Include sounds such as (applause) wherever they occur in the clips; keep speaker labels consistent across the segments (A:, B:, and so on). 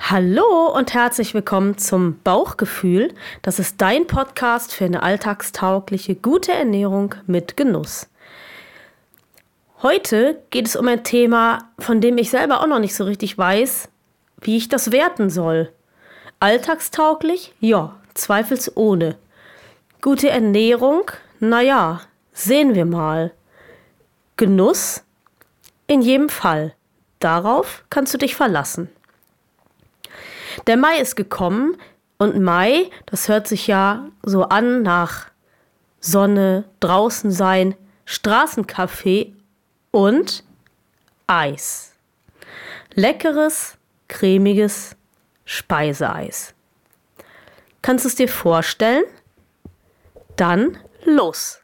A: Hallo und herzlich willkommen zum Bauchgefühl. Das ist dein Podcast für eine alltagstaugliche, gute Ernährung mit Genuss. Heute geht es um ein Thema, von dem ich selber auch noch nicht so richtig weiß, wie ich das werten soll. Alltagstauglich? Ja, zweifelsohne. Gute Ernährung? Naja, sehen wir mal. Genuss? In jedem Fall. Darauf kannst du dich verlassen. Der Mai ist gekommen und Mai, das hört sich ja so an nach Sonne, draußen sein, Straßencafé und Eis. Leckeres, cremiges Speiseeis. Kannst du es dir vorstellen? Dann los!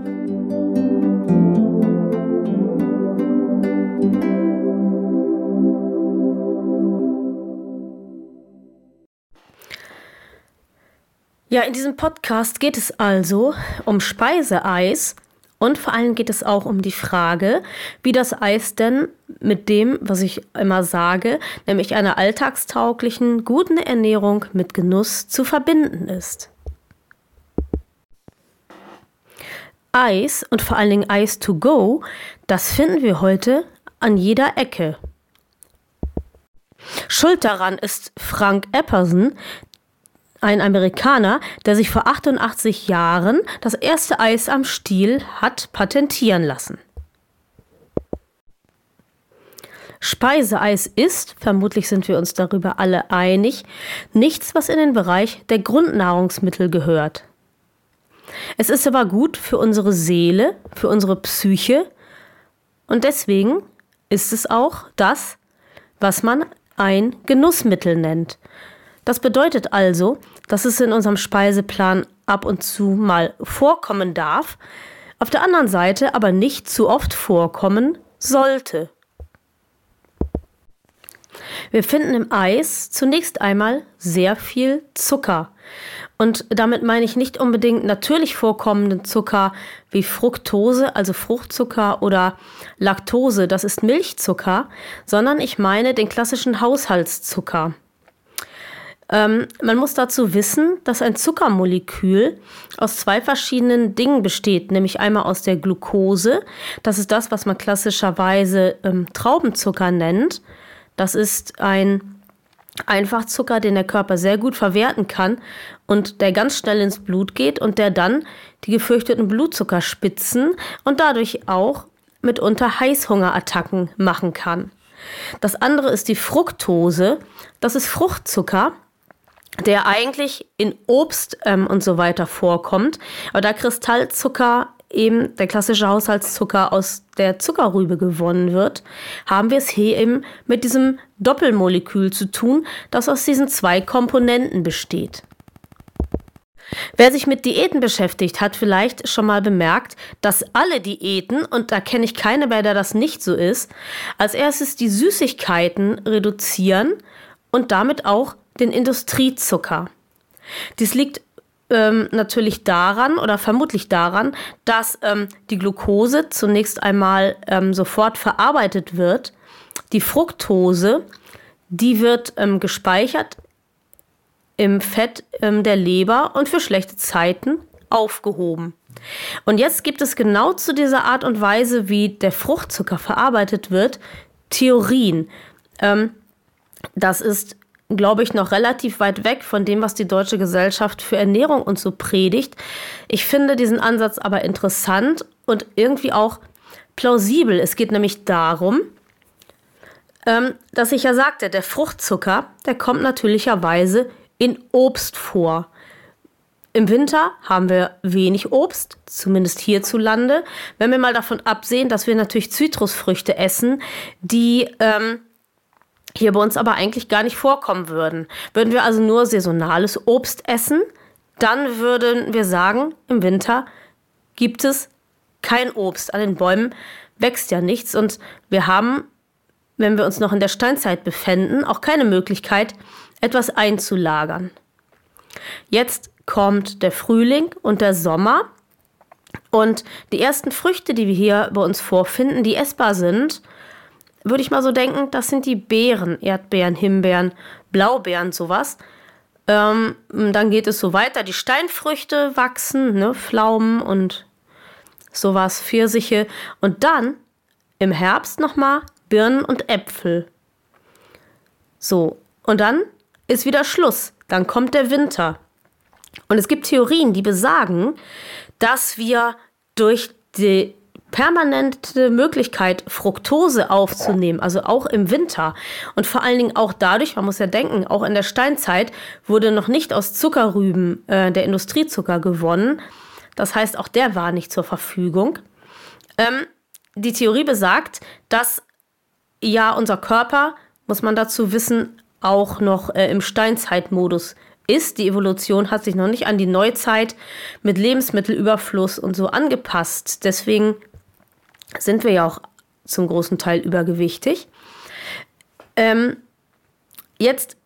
A: Ja, in diesem Podcast geht es also um Speiseeis und vor allem geht es auch um die Frage, wie das Eis denn mit dem, was ich immer sage, nämlich einer alltagstauglichen, guten Ernährung mit Genuss zu verbinden ist. Eis und vor allen Dingen Eis to go, das finden wir heute an jeder Ecke. Schuld daran ist Frank Epperson, ein Amerikaner, der sich vor 88 Jahren das erste Eis am Stiel hat patentieren lassen. Speiseeis ist, vermutlich sind wir uns darüber alle einig, nichts, was in den Bereich der Grundnahrungsmittel gehört. Es ist aber gut für unsere Seele, für unsere Psyche und deswegen ist es auch das, was man ein Genussmittel nennt. Das bedeutet also, dass es in unserem Speiseplan ab und zu mal vorkommen darf, auf der anderen Seite aber nicht zu oft vorkommen sollte. Wir finden im Eis zunächst einmal sehr viel Zucker. Und damit meine ich nicht unbedingt natürlich vorkommenden Zucker wie Fructose, also Fruchtzucker oder Laktose, das ist Milchzucker, sondern ich meine den klassischen Haushaltszucker. Ähm, man muss dazu wissen, dass ein Zuckermolekül aus zwei verschiedenen Dingen besteht, nämlich einmal aus der Glucose, das ist das, was man klassischerweise ähm, Traubenzucker nennt. Das ist ein Einfachzucker, den der Körper sehr gut verwerten kann und der ganz schnell ins Blut geht und der dann die gefürchteten Blutzuckerspitzen und dadurch auch mitunter Heißhungerattacken machen kann. Das andere ist die Fructose. Das ist Fruchtzucker der eigentlich in Obst ähm, und so weiter vorkommt. Aber da Kristallzucker eben der klassische Haushaltszucker aus der Zuckerrübe gewonnen wird, haben wir es hier eben mit diesem Doppelmolekül zu tun, das aus diesen zwei Komponenten besteht. Wer sich mit Diäten beschäftigt, hat vielleicht schon mal bemerkt, dass alle Diäten, und da kenne ich keine mehr, der das nicht so ist, als erstes die Süßigkeiten reduzieren und damit auch den Industriezucker. Dies liegt ähm, natürlich daran oder vermutlich daran, dass ähm, die Glucose zunächst einmal ähm, sofort verarbeitet wird. Die Fructose, die wird ähm, gespeichert im Fett ähm, der Leber und für schlechte Zeiten aufgehoben. Und jetzt gibt es genau zu dieser Art und Weise, wie der Fruchtzucker verarbeitet wird, Theorien. Ähm, das ist glaube ich, noch relativ weit weg von dem, was die Deutsche Gesellschaft für Ernährung und so predigt. Ich finde diesen Ansatz aber interessant und irgendwie auch plausibel. Es geht nämlich darum, ähm, dass ich ja sagte, der Fruchtzucker, der kommt natürlicherweise in Obst vor. Im Winter haben wir wenig Obst, zumindest hierzulande. Wenn wir mal davon absehen, dass wir natürlich Zitrusfrüchte essen, die ähm, hier bei uns aber eigentlich gar nicht vorkommen würden. Würden wir also nur saisonales Obst essen, dann würden wir sagen, im Winter gibt es kein Obst. An den Bäumen wächst ja nichts und wir haben, wenn wir uns noch in der Steinzeit befinden, auch keine Möglichkeit, etwas einzulagern. Jetzt kommt der Frühling und der Sommer und die ersten Früchte, die wir hier bei uns vorfinden, die essbar sind, würde ich mal so denken, das sind die Beeren, Erdbeeren, Himbeeren, Blaubeeren, sowas. Ähm, dann geht es so weiter, die Steinfrüchte wachsen, ne, Pflaumen und sowas, Pfirsiche. Und dann im Herbst nochmal Birnen und Äpfel. So, und dann ist wieder Schluss. Dann kommt der Winter. Und es gibt Theorien, die besagen, dass wir durch die permanente Möglichkeit, Fructose aufzunehmen, also auch im Winter. Und vor allen Dingen auch dadurch, man muss ja denken, auch in der Steinzeit wurde noch nicht aus Zuckerrüben äh, der Industriezucker gewonnen. Das heißt, auch der war nicht zur Verfügung. Ähm, die Theorie besagt, dass ja unser Körper, muss man dazu wissen, auch noch äh, im Steinzeitmodus ist. Die Evolution hat sich noch nicht an die Neuzeit mit Lebensmittelüberfluss und so angepasst. Deswegen sind wir ja auch zum großen Teil übergewichtig. Ähm, jetzt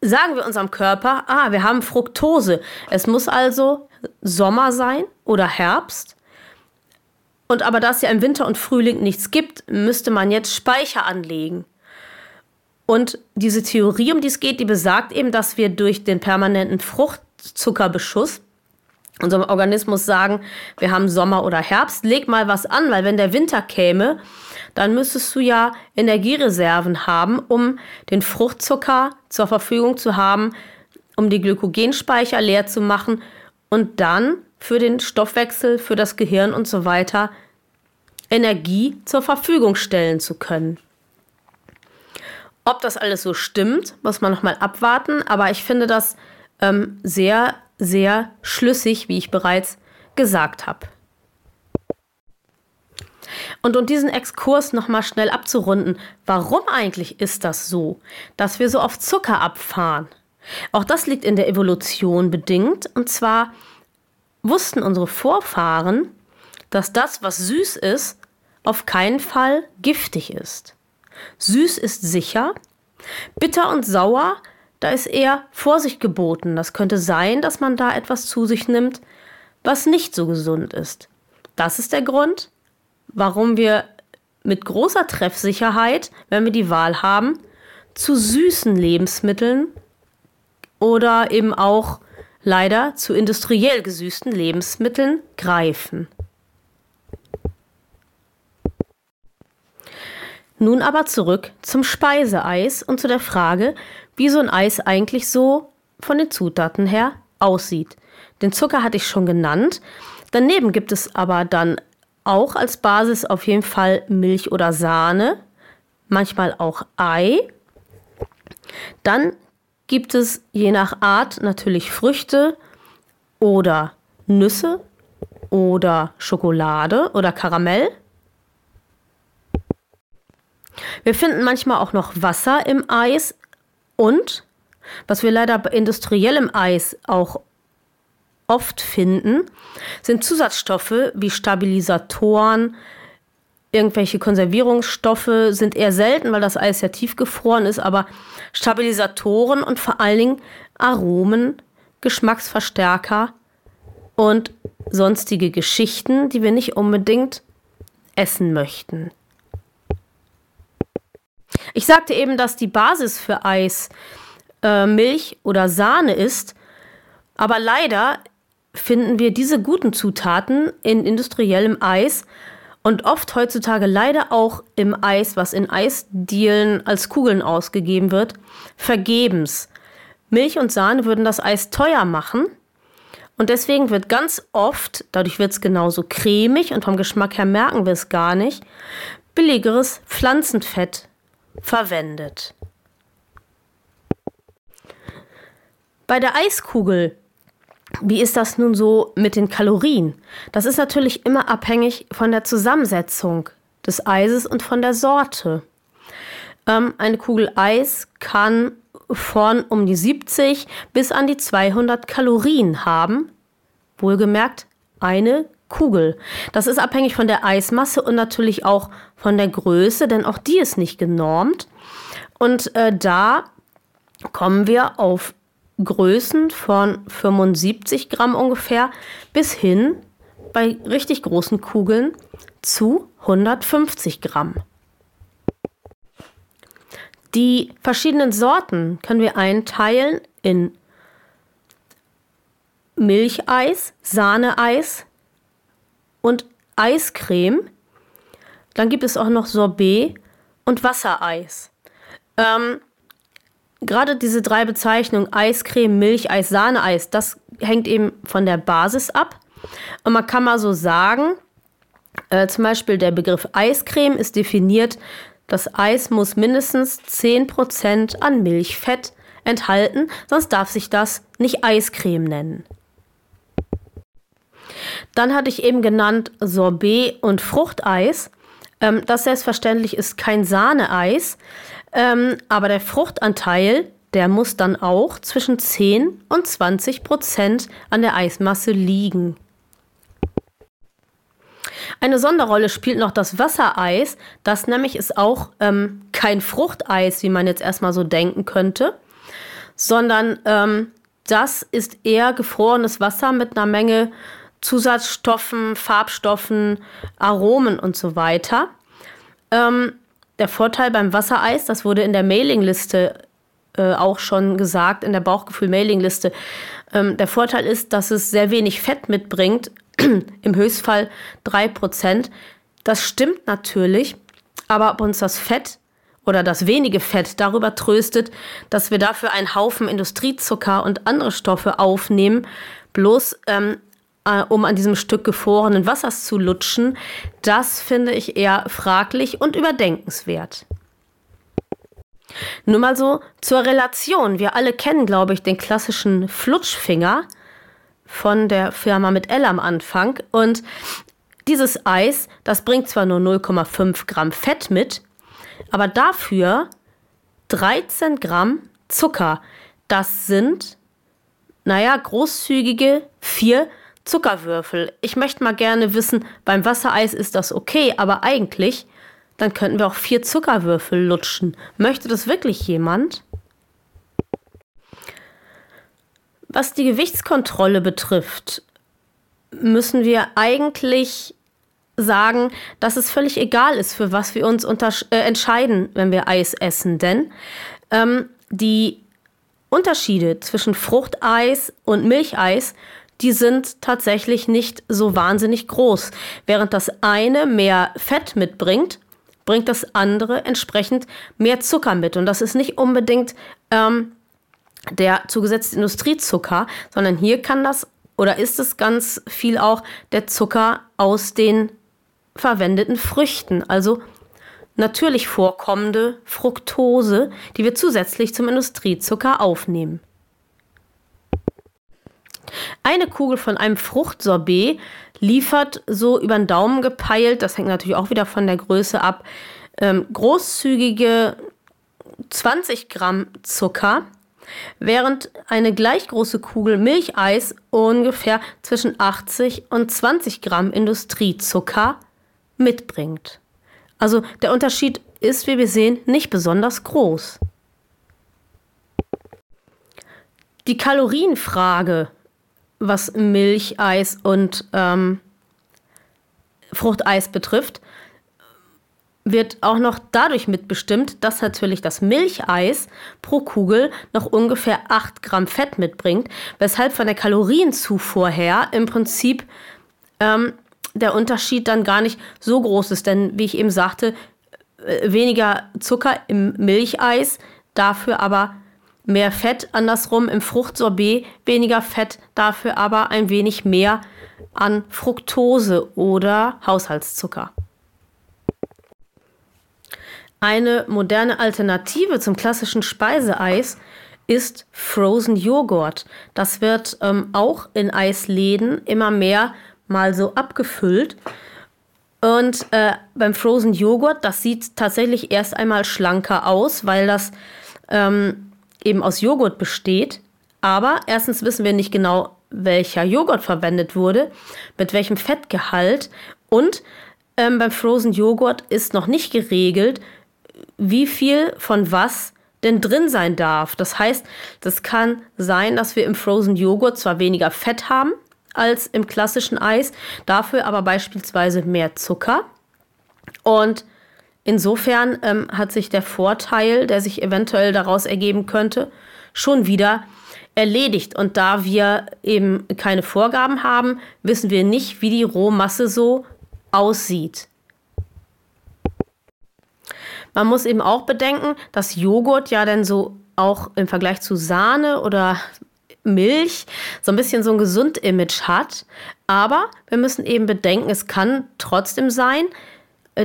A: sagen wir unserem Körper, ah, wir haben Fructose. Es muss also Sommer sein oder Herbst. Und aber da es ja im Winter und Frühling nichts gibt, müsste man jetzt Speicher anlegen. Und diese Theorie, um die es geht, die besagt eben, dass wir durch den permanenten Fruchtzuckerbeschuss unserem Organismus sagen, wir haben Sommer oder Herbst, leg mal was an, weil wenn der Winter käme, dann müsstest du ja Energiereserven haben, um den Fruchtzucker zur Verfügung zu haben, um die Glykogenspeicher leer zu machen und dann für den Stoffwechsel, für das Gehirn und so weiter Energie zur Verfügung stellen zu können. Ob das alles so stimmt, muss man nochmal abwarten, aber ich finde das ähm, sehr sehr schlüssig, wie ich bereits gesagt habe. Und um diesen Exkurs nochmal schnell abzurunden, warum eigentlich ist das so, dass wir so auf Zucker abfahren? Auch das liegt in der Evolution bedingt. Und zwar wussten unsere Vorfahren, dass das, was süß ist, auf keinen Fall giftig ist. Süß ist sicher, bitter und sauer da ist eher Vorsicht geboten. Das könnte sein, dass man da etwas zu sich nimmt, was nicht so gesund ist. Das ist der Grund, warum wir mit großer Treffsicherheit, wenn wir die Wahl haben, zu süßen Lebensmitteln oder eben auch leider zu industriell gesüßten Lebensmitteln greifen. Nun aber zurück zum Speiseeis und zu der Frage, wie so ein Eis eigentlich so von den Zutaten her aussieht. Den Zucker hatte ich schon genannt. Daneben gibt es aber dann auch als Basis auf jeden Fall Milch oder Sahne, manchmal auch Ei. Dann gibt es je nach Art natürlich Früchte oder Nüsse oder Schokolade oder Karamell. Wir finden manchmal auch noch Wasser im Eis, und was wir leider bei industriellem Eis auch oft finden, sind Zusatzstoffe wie Stabilisatoren, irgendwelche Konservierungsstoffe sind eher selten, weil das Eis ja tiefgefroren ist, aber Stabilisatoren und vor allen Dingen Aromen, Geschmacksverstärker und sonstige Geschichten, die wir nicht unbedingt essen möchten. Ich sagte eben, dass die Basis für Eis äh, Milch oder Sahne ist, aber leider finden wir diese guten Zutaten in industriellem Eis und oft heutzutage leider auch im Eis, was in Eisdielen als Kugeln ausgegeben wird, vergebens. Milch und Sahne würden das Eis teuer machen. Und deswegen wird ganz oft, dadurch wird es genauso cremig und vom Geschmack her merken wir es gar nicht, billigeres Pflanzenfett verwendet. Bei der Eiskugel, wie ist das nun so mit den Kalorien? Das ist natürlich immer abhängig von der Zusammensetzung des Eises und von der Sorte. Ähm, eine Kugel Eis kann von um die 70 bis an die 200 Kalorien haben. Wohlgemerkt eine Kugel. Das ist abhängig von der Eismasse und natürlich auch von der Größe, denn auch die ist nicht genormt. Und äh, da kommen wir auf Größen von 75 Gramm ungefähr bis hin bei richtig großen Kugeln zu 150 Gramm. Die verschiedenen Sorten können wir einteilen in Milcheis, Sahneeis und Eiscreme. Dann gibt es auch noch Sorbet und Wassereis. Ähm, Gerade diese drei Bezeichnungen Eiscreme, Milcheis, Sahneeis, das hängt eben von der Basis ab. Und man kann mal so sagen, äh, zum Beispiel der Begriff Eiscreme ist definiert, das Eis muss mindestens 10% an Milchfett enthalten, sonst darf sich das nicht Eiscreme nennen. Dann hatte ich eben genannt Sorbet und Fruchteis. Ähm, das selbstverständlich ist kein Sahneeis, ähm, aber der Fruchtanteil, der muss dann auch zwischen 10 und 20 Prozent an der Eismasse liegen. Eine Sonderrolle spielt noch das Wassereis. Das nämlich ist auch ähm, kein Fruchteis, wie man jetzt erstmal so denken könnte, sondern ähm, das ist eher gefrorenes Wasser mit einer Menge Zusatzstoffen, Farbstoffen, Aromen und so weiter. Ähm, der Vorteil beim Wassereis, das wurde in der Mailingliste äh, auch schon gesagt, in der Bauchgefühl-Mailingliste, ähm, der Vorteil ist, dass es sehr wenig Fett mitbringt, (clears throat) im Höchstfall 3%. Das stimmt natürlich, aber ob uns das Fett oder das wenige Fett darüber tröstet, dass wir dafür einen Haufen Industriezucker und andere Stoffe aufnehmen, bloß ähm, äh, um an diesem Stück gefrorenen Wassers zu lutschen, das finde ich eher fraglich und überdenkenswert. Nur mal so zur Relation. Wir alle kennen, glaube ich, den klassischen Flutschfinger von der Firma mit L am Anfang. Und dieses Eis, das bringt zwar nur 0,5 Gramm Fett mit, aber dafür 13 Gramm Zucker. Das sind, naja, großzügige 4 Zuckerwürfel. Ich möchte mal gerne wissen, beim Wassereis ist das okay, aber eigentlich, dann könnten wir auch vier Zuckerwürfel lutschen. Möchte das wirklich jemand? Was die Gewichtskontrolle betrifft, müssen wir eigentlich sagen, dass es völlig egal ist, für was wir uns äh, entscheiden, wenn wir Eis essen. Denn ähm, die Unterschiede zwischen Fruchteis und Milcheis die sind tatsächlich nicht so wahnsinnig groß. Während das eine mehr Fett mitbringt, bringt das andere entsprechend mehr Zucker mit. Und das ist nicht unbedingt ähm, der zugesetzte Industriezucker, sondern hier kann das oder ist es ganz viel auch der Zucker aus den verwendeten Früchten, also natürlich vorkommende Fructose, die wir zusätzlich zum Industriezucker aufnehmen. Eine Kugel von einem Fruchtsorbet liefert so über den Daumen gepeilt, das hängt natürlich auch wieder von der Größe ab, ähm, großzügige 20 Gramm Zucker, während eine gleich große Kugel Milcheis ungefähr zwischen 80 und 20 Gramm Industriezucker mitbringt. Also der Unterschied ist, wie wir sehen, nicht besonders groß. Die Kalorienfrage was Milcheis und ähm, Fruchteis betrifft, wird auch noch dadurch mitbestimmt, dass natürlich das Milcheis pro Kugel noch ungefähr 8 Gramm Fett mitbringt, weshalb von der Kalorienzufuhr her im Prinzip ähm, der Unterschied dann gar nicht so groß ist. Denn wie ich eben sagte, äh, weniger Zucker im Milcheis, dafür aber mehr Fett, andersrum im Fruchtsorbet weniger Fett, dafür aber ein wenig mehr an Fructose oder Haushaltszucker. Eine moderne Alternative zum klassischen Speiseeis ist Frozen Joghurt. Das wird ähm, auch in Eisläden immer mehr mal so abgefüllt. Und äh, beim Frozen Joghurt, das sieht tatsächlich erst einmal schlanker aus, weil das ähm, eben aus Joghurt besteht. Aber erstens wissen wir nicht genau, welcher Joghurt verwendet wurde, mit welchem Fettgehalt und ähm, beim Frozen Joghurt ist noch nicht geregelt, wie viel von was denn drin sein darf. Das heißt, das kann sein, dass wir im Frozen Joghurt zwar weniger Fett haben als im klassischen Eis, dafür aber beispielsweise mehr Zucker. Und insofern ähm, hat sich der Vorteil, der sich eventuell daraus ergeben könnte, schon wieder erledigt. Und da wir eben keine Vorgaben haben, wissen wir nicht, wie die Rohmasse so aussieht. Man muss eben auch bedenken, dass Joghurt ja dann so auch im Vergleich zu Sahne oder Milch so ein bisschen so ein Gesund-Image hat. Aber wir müssen eben bedenken, es kann trotzdem sein,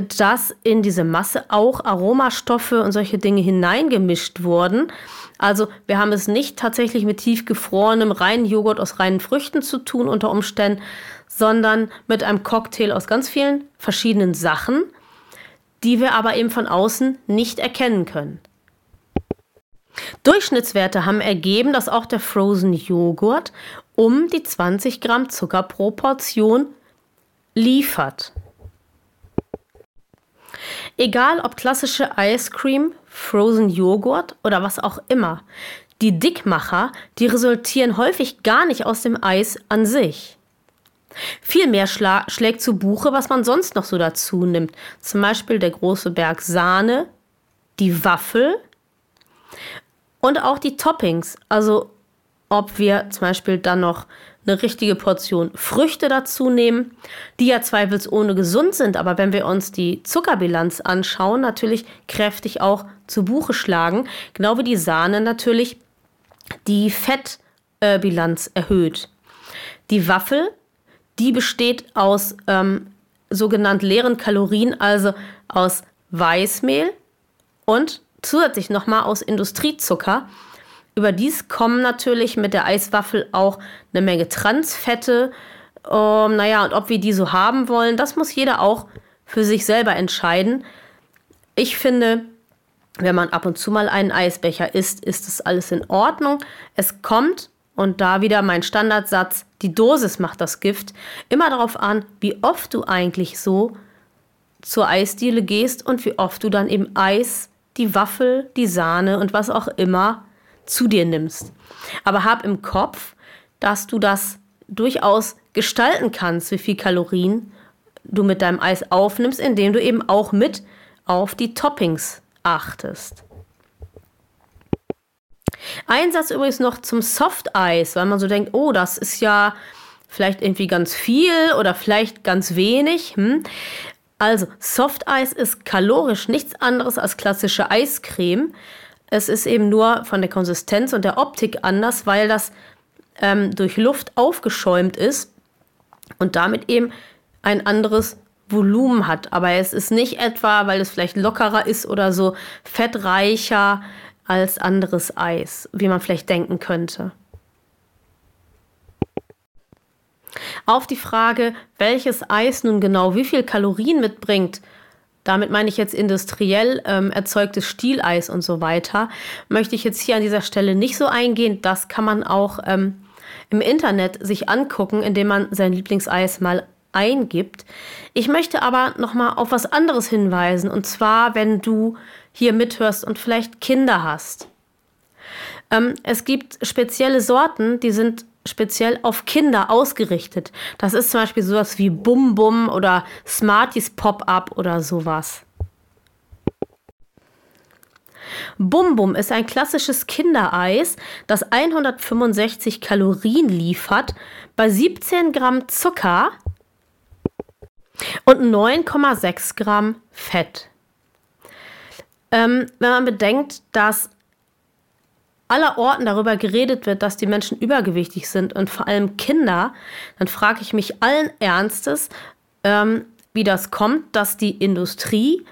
A: dass in diese Masse auch Aromastoffe und solche Dinge hineingemischt wurden. Also wir haben es nicht tatsächlich mit tiefgefrorenem reinen Joghurt aus reinen Früchten zu tun unter Umständen, sondern mit einem Cocktail aus ganz vielen verschiedenen Sachen, die wir aber eben von außen nicht erkennen können. Durchschnittswerte haben ergeben, dass auch der Frozen Joghurt um die 20 Gramm Zucker pro Portion liefert. Egal ob klassische Ice Cream, Frozen Joghurt oder was auch immer, die Dickmacher, die resultieren häufig gar nicht aus dem Eis an sich. Vielmehr schlägt zu Buche, was man sonst noch so dazu nimmt. Zum Beispiel der große Berg Sahne, die Waffel und auch die Toppings. Also ob wir zum Beispiel dann noch eine richtige Portion Früchte dazu nehmen, die ja zweifelsohne gesund sind, aber wenn wir uns die Zuckerbilanz anschauen, natürlich kräftig auch zu Buche schlagen, genau wie die Sahne natürlich die Fettbilanz äh, erhöht. Die Waffel die besteht aus ähm, sogenannt leeren Kalorien, also aus Weißmehl und zusätzlich nochmal aus Industriezucker. Überdies kommen natürlich mit der Eiswaffel auch eine Menge Transfette. Ähm, naja, und ob wir die so haben wollen, das muss jeder auch für sich selber entscheiden. Ich finde, wenn man ab und zu mal einen Eisbecher isst, ist das alles in Ordnung. Es kommt und da wieder mein Standardsatz, die Dosis macht das Gift, immer darauf an, wie oft du eigentlich so zur Eisdiele gehst und wie oft du dann eben Eis, die Waffel, die Sahne und was auch immer zu dir nimmst. Aber hab im Kopf, dass du das durchaus gestalten kannst, wie viel Kalorien du mit deinem Eis aufnimmst, indem du eben auch mit auf die Toppings achtest. Ein Satz übrigens noch zum Soft Eis, weil man so denkt, oh, das ist ja vielleicht irgendwie ganz viel oder vielleicht ganz wenig. Hm? Also, Soft Eis ist kalorisch nichts anderes als klassische Eiscreme. Es ist eben nur von der Konsistenz und der Optik anders, weil das ähm, durch Luft aufgeschäumt ist und damit eben ein anderes Volumen hat. Aber es ist nicht etwa, weil es vielleicht lockerer ist oder so fettreicher als anderes Eis, wie man vielleicht denken könnte. Auf die Frage, welches Eis nun genau wie viel Kalorien mitbringt, damit meine ich jetzt industriell ähm, erzeugtes Stieleis und so weiter, möchte ich jetzt hier an dieser Stelle nicht so eingehen. Das kann man auch ähm, im Internet sich angucken, indem man sein Lieblingseis mal eingibt. Ich möchte aber noch mal auf was anderes hinweisen und zwar, wenn du hier mithörst und vielleicht Kinder hast. Ähm, es gibt spezielle Sorten, die sind speziell auf Kinder ausgerichtet. Das ist zum Beispiel sowas wie Bum Bum oder Smarties Pop-Up oder sowas. Bum Bum ist ein klassisches Kindereis, das 165 Kalorien liefert, bei 17 Gramm Zucker und 9,6 Gramm Fett. Ähm, wenn man bedenkt, dass aller Orten darüber geredet wird, dass die Menschen übergewichtig sind und vor allem Kinder, dann frage ich mich allen Ernstes, ähm, wie das kommt, dass die Industrie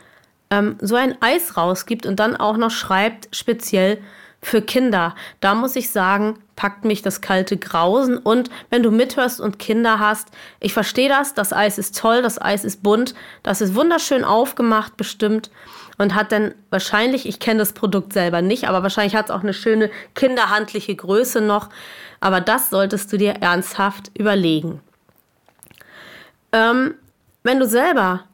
A: ähm, so ein Eis rausgibt und dann auch noch schreibt, speziell für Kinder, da muss ich sagen, packt mich das kalte Grausen. Und wenn du mithörst und Kinder hast, ich verstehe das, das Eis ist toll, das Eis ist bunt, das ist wunderschön aufgemacht bestimmt und hat dann wahrscheinlich, ich kenne das Produkt selber nicht, aber wahrscheinlich hat es auch eine schöne kinderhandliche Größe noch. Aber das solltest du dir ernsthaft überlegen. Ähm, wenn du selber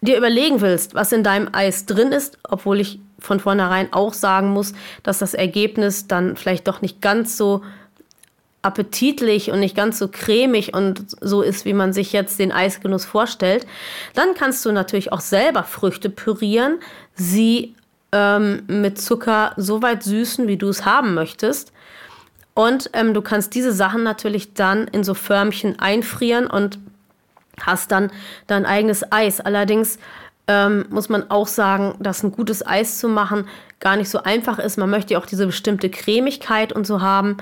A: dir überlegen willst, was in deinem Eis drin ist, obwohl ich von vornherein auch sagen muss, dass das Ergebnis dann vielleicht doch nicht ganz so appetitlich und nicht ganz so cremig und so ist, wie man sich jetzt den Eisgenuss vorstellt, dann kannst du natürlich auch selber Früchte pürieren, sie ähm, mit Zucker so weit süßen, wie du es haben möchtest. Und ähm, du kannst diese Sachen natürlich dann in so Förmchen einfrieren und hast dann dein eigenes Eis. Allerdings ähm, muss man auch sagen, dass ein gutes Eis zu machen gar nicht so einfach ist. Man möchte ja auch diese bestimmte Cremigkeit und so haben.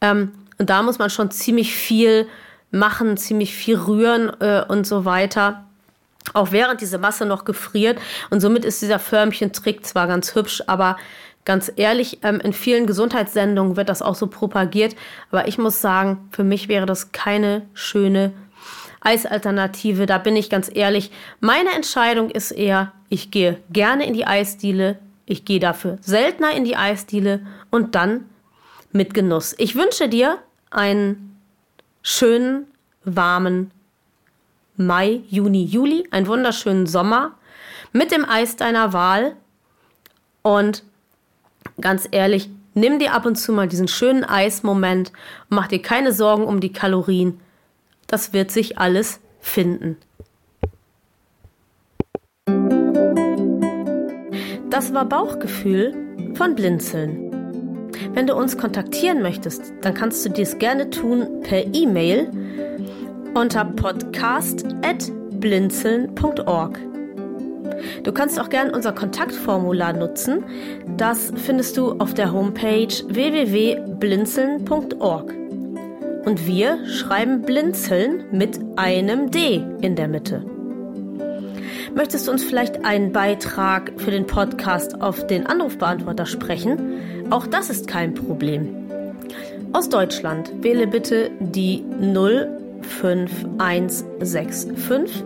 A: Ähm, und da muss man schon ziemlich viel machen, ziemlich viel rühren äh, und so weiter. Auch während diese Masse noch gefriert. Und somit ist dieser Förmchen-Trick zwar ganz hübsch, aber ganz ehrlich, ähm, in vielen Gesundheitssendungen wird das auch so propagiert. Aber ich muss sagen, für mich wäre das keine schöne Eisalternative. Da bin ich ganz ehrlich. Meine Entscheidung ist eher, ich gehe gerne in die Eisdiele. Ich gehe dafür seltener in die Eisdiele und dann mit Genuss. Ich wünsche dir einen schönen, warmen Mai, Juni, Juli, einen wunderschönen Sommer mit dem Eis deiner Wahl. Und ganz ehrlich, nimm dir ab und zu mal diesen schönen Eismoment mach dir keine Sorgen um die Kalorien. Das wird sich alles finden. Das war Bauchgefühl von Blinzeln. Wenn du uns kontaktieren möchtest, dann kannst du dies gerne tun per E-Mail unter podcast.blinzeln.org. Du kannst auch gerne unser Kontaktformular nutzen. Das findest du auf der Homepage www.blinzeln.org. Und wir schreiben Blinzeln mit einem D in der Mitte. Möchtest du uns vielleicht einen Beitrag für den Podcast auf den Anrufbeantworter sprechen? Auch das ist kein Problem. Aus Deutschland wähle bitte die 05165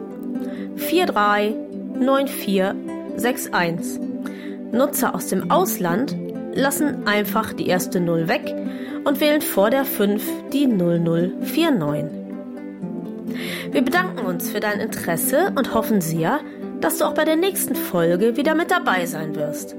A: 439461. Nutzer aus dem Ausland lassen einfach die erste 0 weg und wählen vor der 5 die 0049. Wir bedanken uns für dein Interesse und hoffen sehr, dass du auch bei der nächsten Folge wieder mit dabei sein wirst.